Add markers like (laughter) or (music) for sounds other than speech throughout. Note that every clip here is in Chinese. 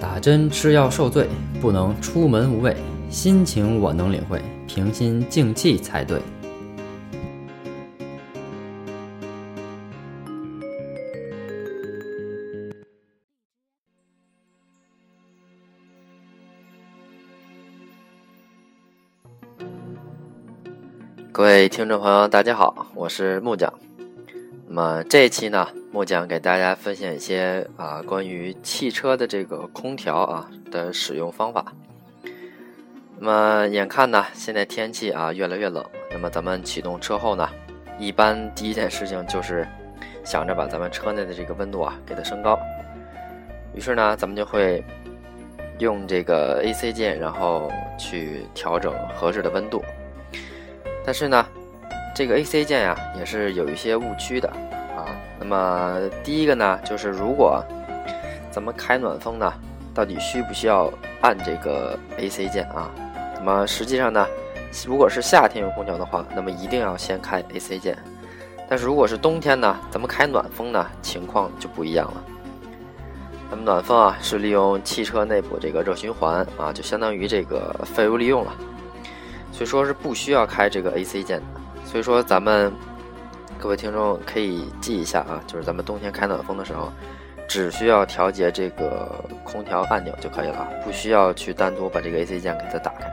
打针吃药受罪，不能出门无畏。心情我能领会，平心静气才对。各位听众朋友，大家好，我是木匠。那么这一期呢，木匠给大家分享一些啊关于汽车的这个空调啊的使用方法。那么眼看呢，现在天气啊越来越冷，那么咱们启动车后呢，一般第一件事情就是想着把咱们车内的这个温度啊给它升高。于是呢，咱们就会用这个 AC 键，然后去调整合适的温度。但是呢。这个 AC 键呀，也是有一些误区的啊。那么第一个呢，就是如果咱们开暖风呢，到底需不需要按这个 AC 键啊？那么实际上呢，如果是夏天用空调的话，那么一定要先开 AC 键。但是如果是冬天呢，咱们开暖风呢，情况就不一样了。那么暖风啊，是利用汽车内部这个热循环啊，就相当于这个废物利用了，所以说是不需要开这个 AC 键的。所以说，咱们各位听众可以记一下啊，就是咱们冬天开暖风的时候，只需要调节这个空调按钮就可以了，不需要去单独把这个 AC 键给它打开。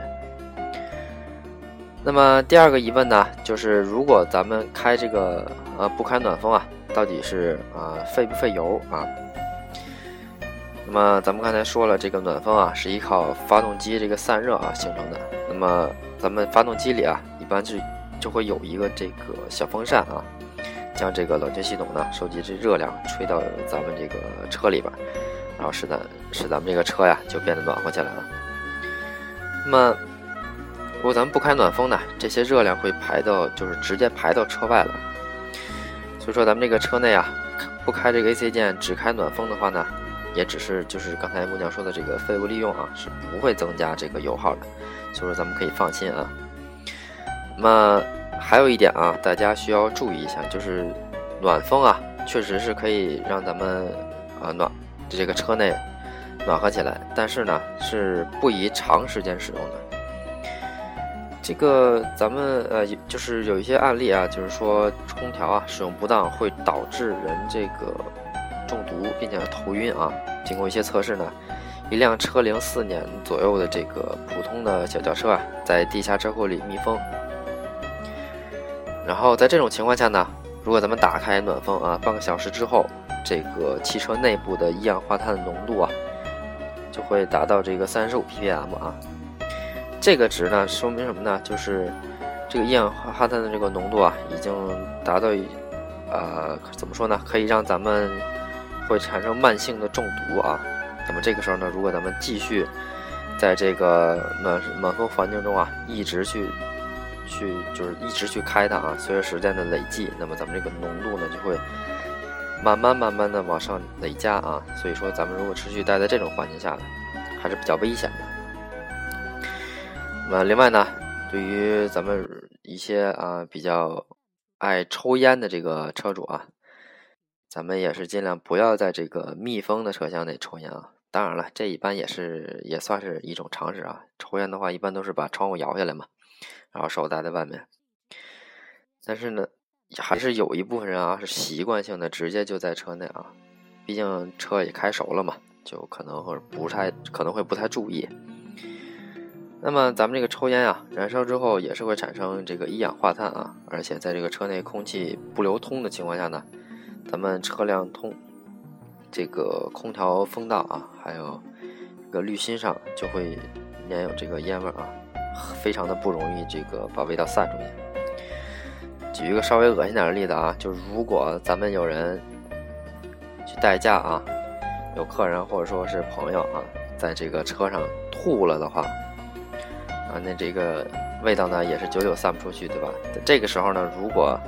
那么第二个疑问呢，就是如果咱们开这个呃不开暖风啊，到底是啊费不费油啊？那么咱们刚才说了，这个暖风啊是依靠发动机这个散热啊形成的。那么咱们发动机里啊，一般是就会有一个这个小风扇啊，将这个冷却系统呢收集这热量吹到咱们这个车里边，然后使咱使咱们这个车呀就变得暖和起来了。那么，如果咱们不开暖风呢，这些热量会排到就是直接排到车外了。所以说咱们这个车内啊，不开这个 AC 键，只开暖风的话呢，也只是就是刚才木匠说的这个废物利用啊，是不会增加这个油耗的。所以说咱们可以放心啊。那么还有一点啊，大家需要注意一下，就是暖风啊，确实是可以让咱们啊暖这个车内暖和起来，但是呢是不宜长时间使用的。这个咱们呃就是有一些案例啊，就是说空调啊使用不当会导致人这个中毒，并且头晕啊。经过一些测试呢，一辆车龄四年左右的这个普通的小轿车啊，在地下车库里密封。然后在这种情况下呢，如果咱们打开暖风啊，半个小时之后，这个汽车内部的一氧化碳的浓度啊，就会达到这个三十五 ppm 啊。这个值呢，说明什么呢？就是这个一氧化碳的这个浓度啊，已经达到，呃，怎么说呢？可以让咱们会产生慢性的中毒啊。那么这个时候呢，如果咱们继续在这个暖暖风环境中啊，一直去。去就是一直去开它啊，随着时间的累计，那么咱们这个浓度呢就会慢慢慢慢的往上累加啊，所以说咱们如果持续待在这种环境下呢，还是比较危险的。那另外呢，对于咱们一些啊比较爱抽烟的这个车主啊，咱们也是尽量不要在这个密封的车厢内抽烟啊。当然了，这一般也是也算是一种常识啊。抽烟的话，一般都是把窗户摇下来嘛。然后手搭在外面，但是呢，还是有一部分人啊是习惯性的直接就在车内啊，毕竟车也开熟了嘛，就可能会不太可能会不太注意。那么咱们这个抽烟啊，燃烧之后也是会产生这个一氧化碳啊，而且在这个车内空气不流通的情况下呢，咱们车辆通这个空调风道啊，还有这个滤芯上就会粘有这个烟味啊。非常的不容易，这个把味道散出去。举一个稍微恶心点的例子啊，就如果咱们有人去代驾啊，有客人或者说是朋友啊，在这个车上吐了的话，啊，那这个味道呢也是久久散不出去，对吧？这个时候呢，如果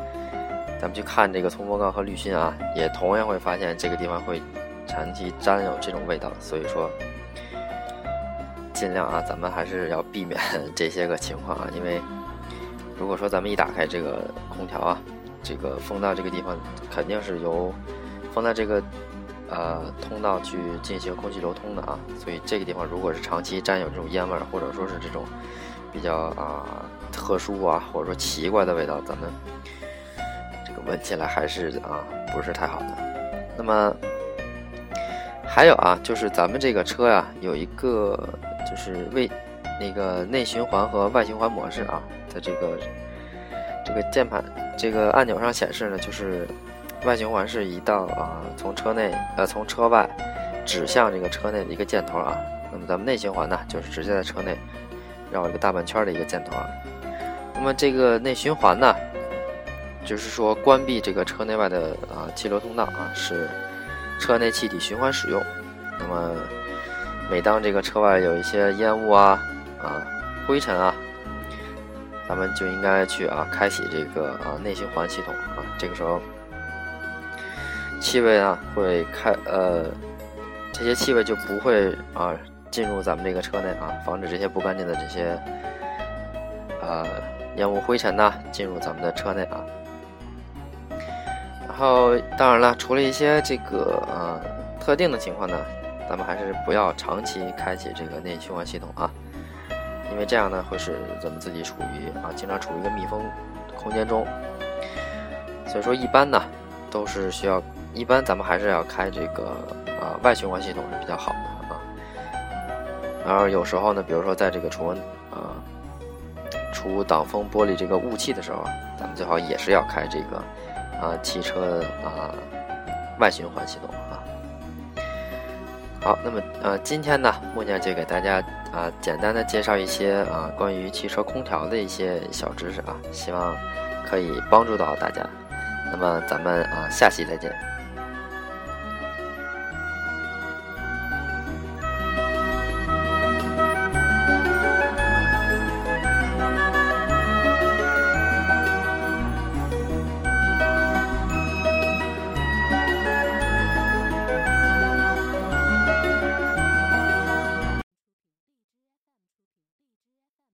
咱们去看这个通风缸和滤芯啊，也同样会发现这个地方会长期沾有这种味道，所以说。尽量啊，咱们还是要避免 (laughs) 这些个情况啊，因为如果说咱们一打开这个空调啊，这个风道这个地方肯定是由风道这个呃通道去进行空气流通的啊，所以这个地方如果是长期沾有这种烟味儿，或者说是这种比较啊特殊啊，或者说奇怪的味道，咱们这个闻起来还是啊不是太好的。那么还有啊，就是咱们这个车呀，有一个就是为那个内循环和外循环模式啊，在这个这个键盘这个按钮上显示呢，就是外循环是一道啊，从车内呃从车外指向这个车内的一个箭头啊。那么咱们内循环呢，就是直接在车内绕一个大半圈的一个箭头啊。那么这个内循环呢，就是说关闭这个车内外的啊气流通道啊，使车内气体循环使用。那么每当这个车外有一些烟雾啊啊灰尘啊。咱们就应该去啊，开启这个啊内循环系统啊。这个时候，气味啊会开呃，这些气味就不会啊进入咱们这个车内啊，防止这些不干净的这些呃烟雾灰尘呐进入咱们的车内啊。然后当然了，除了一些这个呃特定的情况呢，咱们还是不要长期开启这个内循环系统啊。因为这样呢，会使咱们自己处于啊，经常处于一个密封空间中，所以说一般呢，都是需要一般咱们还是要开这个啊外循环系统是比较好的啊。然后有时候呢，比如说在这个除温啊除挡风玻璃这个雾气的时候，咱们最好也是要开这个啊汽车啊外循环系统啊。好，那么呃今天呢，木匠就给大家。啊，简单的介绍一些啊关于汽车空调的一些小知识啊，希望可以帮助到大家。那么咱们啊下期再见。